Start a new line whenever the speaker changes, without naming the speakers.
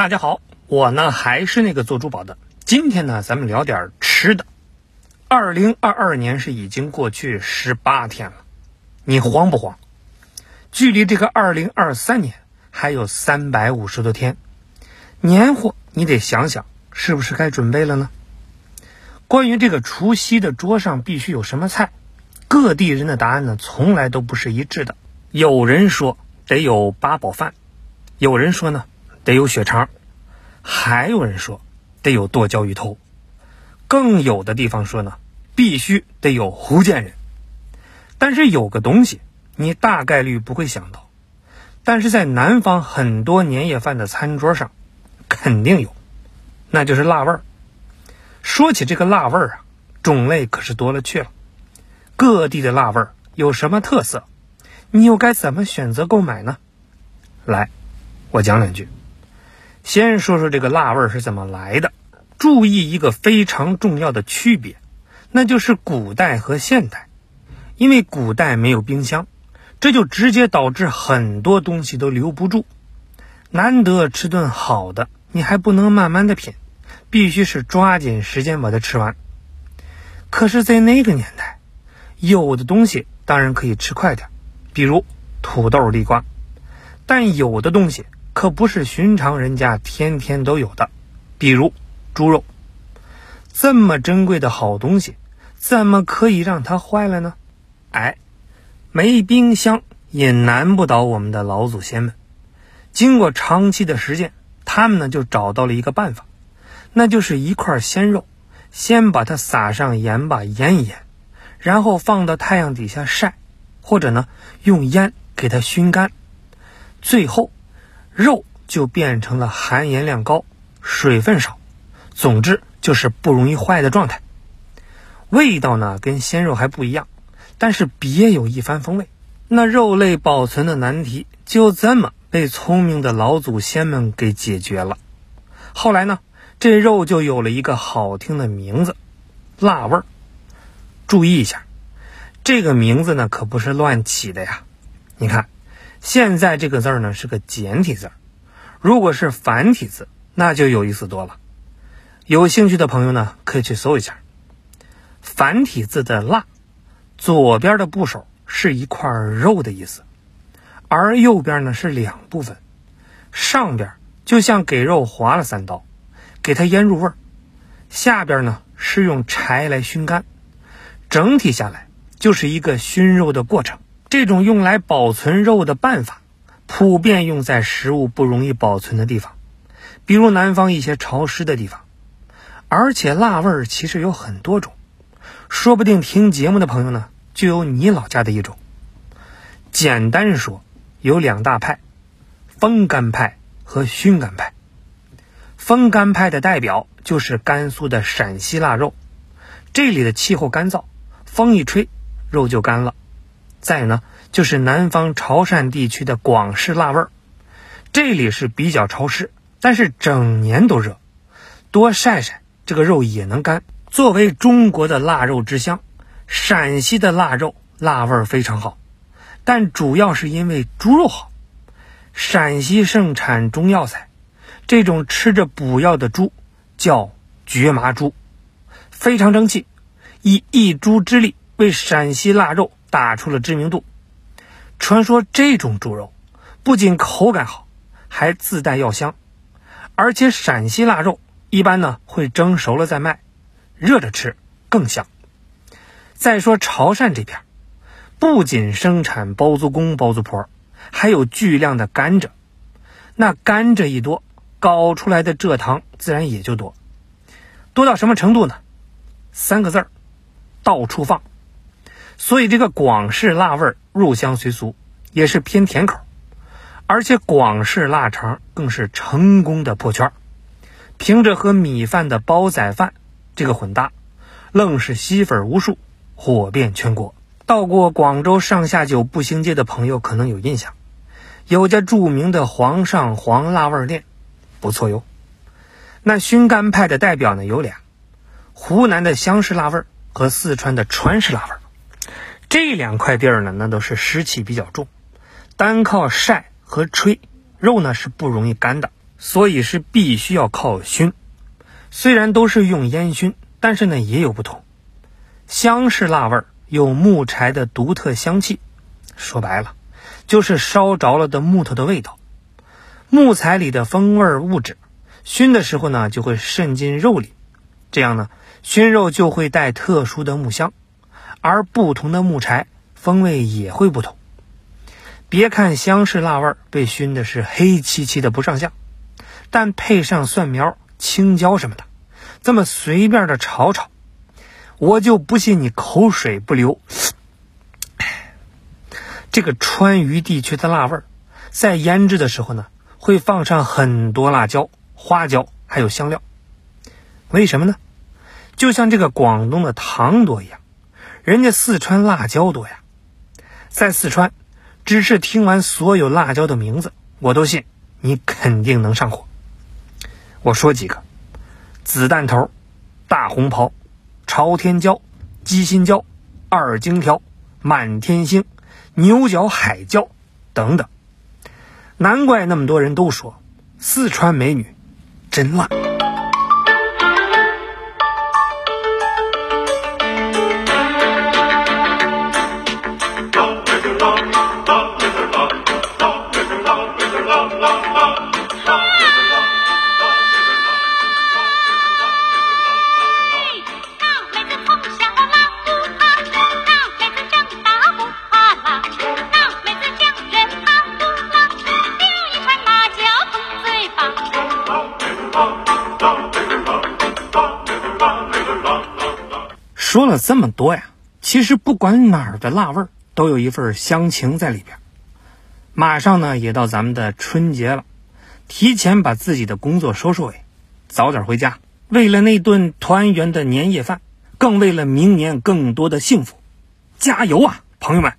大家好，我呢还是那个做珠宝的。今天呢，咱们聊点吃的。二零二二年是已经过去十八天了，你慌不慌？距离这个二零二三年还有三百五十多天，年货你得想想，是不是该准备了呢？关于这个除夕的桌上必须有什么菜，各地人的答案呢，从来都不是一致的。有人说得有八宝饭，有人说呢。得有血肠，还有人说得有剁椒鱼头，更有的地方说呢，必须得有福建人。但是有个东西你大概率不会想到，但是在南方很多年夜饭的餐桌上肯定有，那就是辣味儿。说起这个辣味儿啊，种类可是多了去了，各地的辣味儿有什么特色？你又该怎么选择购买呢？来，我讲两句。先说说这个辣味是怎么来的。注意一个非常重要的区别，那就是古代和现代。因为古代没有冰箱，这就直接导致很多东西都留不住。难得吃顿好的，你还不能慢慢的品，必须是抓紧时间把它吃完。可是，在那个年代，有的东西当然可以吃快点，比如土豆、地瓜，但有的东西。可不是寻常人家天天都有的，比如猪肉，这么珍贵的好东西，怎么可以让它坏了呢？哎，没冰箱也难不倒我们的老祖先们。经过长期的实践，他们呢就找到了一个办法，那就是一块鲜肉，先把它撒上盐巴腌一腌，然后放到太阳底下晒，或者呢用烟给它熏干，最后。肉就变成了含盐量高、水分少，总之就是不容易坏的状态。味道呢跟鲜肉还不一样，但是别有一番风味。那肉类保存的难题就这么被聪明的老祖先们给解决了。后来呢，这肉就有了一个好听的名字——辣味儿。注意一下，这个名字呢可不是乱起的呀。你看。现在这个字呢是个简体字，如果是繁体字，那就有意思多了。有兴趣的朋友呢，可以去搜一下。繁体字的“辣”，左边的部首是一块肉的意思，而右边呢是两部分，上边就像给肉划了三刀，给它腌入味儿；下边呢是用柴来熏干，整体下来就是一个熏肉的过程。这种用来保存肉的办法，普遍用在食物不容易保存的地方，比如南方一些潮湿的地方。而且辣味儿其实有很多种，说不定听节目的朋友呢，就有你老家的一种。简单说，有两大派：风干派和熏干派。风干派的代表就是甘肃的陕西腊肉，这里的气候干燥，风一吹，肉就干了。再呢，就是南方潮汕地区的广式辣味儿，这里是比较潮湿，但是整年都热，多晒晒这个肉也能干。作为中国的腊肉之乡，陕西的腊肉辣味儿非常好，但主要是因为猪肉好。陕西盛产中药材，这种吃着补药的猪叫绝麻猪，非常争气，以一猪之力为陕西腊肉。打出了知名度。传说这种猪肉不仅口感好，还自带药香，而且陕西腊肉一般呢会蒸熟了再卖，热着吃更香。再说潮汕这边，不仅生产包租公包租婆，还有巨量的甘蔗。那甘蔗一多，搞出来的蔗糖自然也就多。多到什么程度呢？三个字儿：到处放。所以这个广式辣味入乡随俗，也是偏甜口，而且广式腊肠更是成功的破圈凭着和米饭的煲仔饭这个混搭，愣是吸粉无数，火遍全国。到过广州上下九步行街的朋友可能有印象，有家著名的皇上皇辣味店，不错哟。那熏干派的代表呢有俩，湖南的湘式辣味和四川的川式辣味这两块地儿呢，那都是湿气比较重，单靠晒和吹肉呢是不容易干的。所以是必须要靠熏。虽然都是用烟熏，但是呢也有不同。香是辣味儿，有木柴的独特香气。说白了，就是烧着了的木头的味道。木材里的风味物质，熏的时候呢就会渗进肉里，这样呢熏肉就会带特殊的木香。而不同的木柴风味也会不同。别看香是辣味儿被熏的是黑漆漆的不上相，但配上蒜苗、青椒什么的，这么随便的炒炒，我就不信你口水不流。这个川渝地区的辣味儿，在腌制的时候呢，会放上很多辣椒、花椒还有香料。为什么呢？就像这个广东的糖多一样，人家四川辣椒多呀。在四川。只是听完所有辣椒的名字，我都信你肯定能上火。我说几个：子弹头、大红袍、朝天椒、鸡心椒、二荆条、满天星、牛角海椒等等。难怪那么多人都说四川美女真辣。说了这么多呀，其实不管哪儿的辣味儿，都有一份乡情在里边。马上呢也到咱们的春节了，提前把自己的工作收收尾，早点回家。为了那顿团圆的年夜饭，更为了明年更多的幸福，加油啊，朋友们！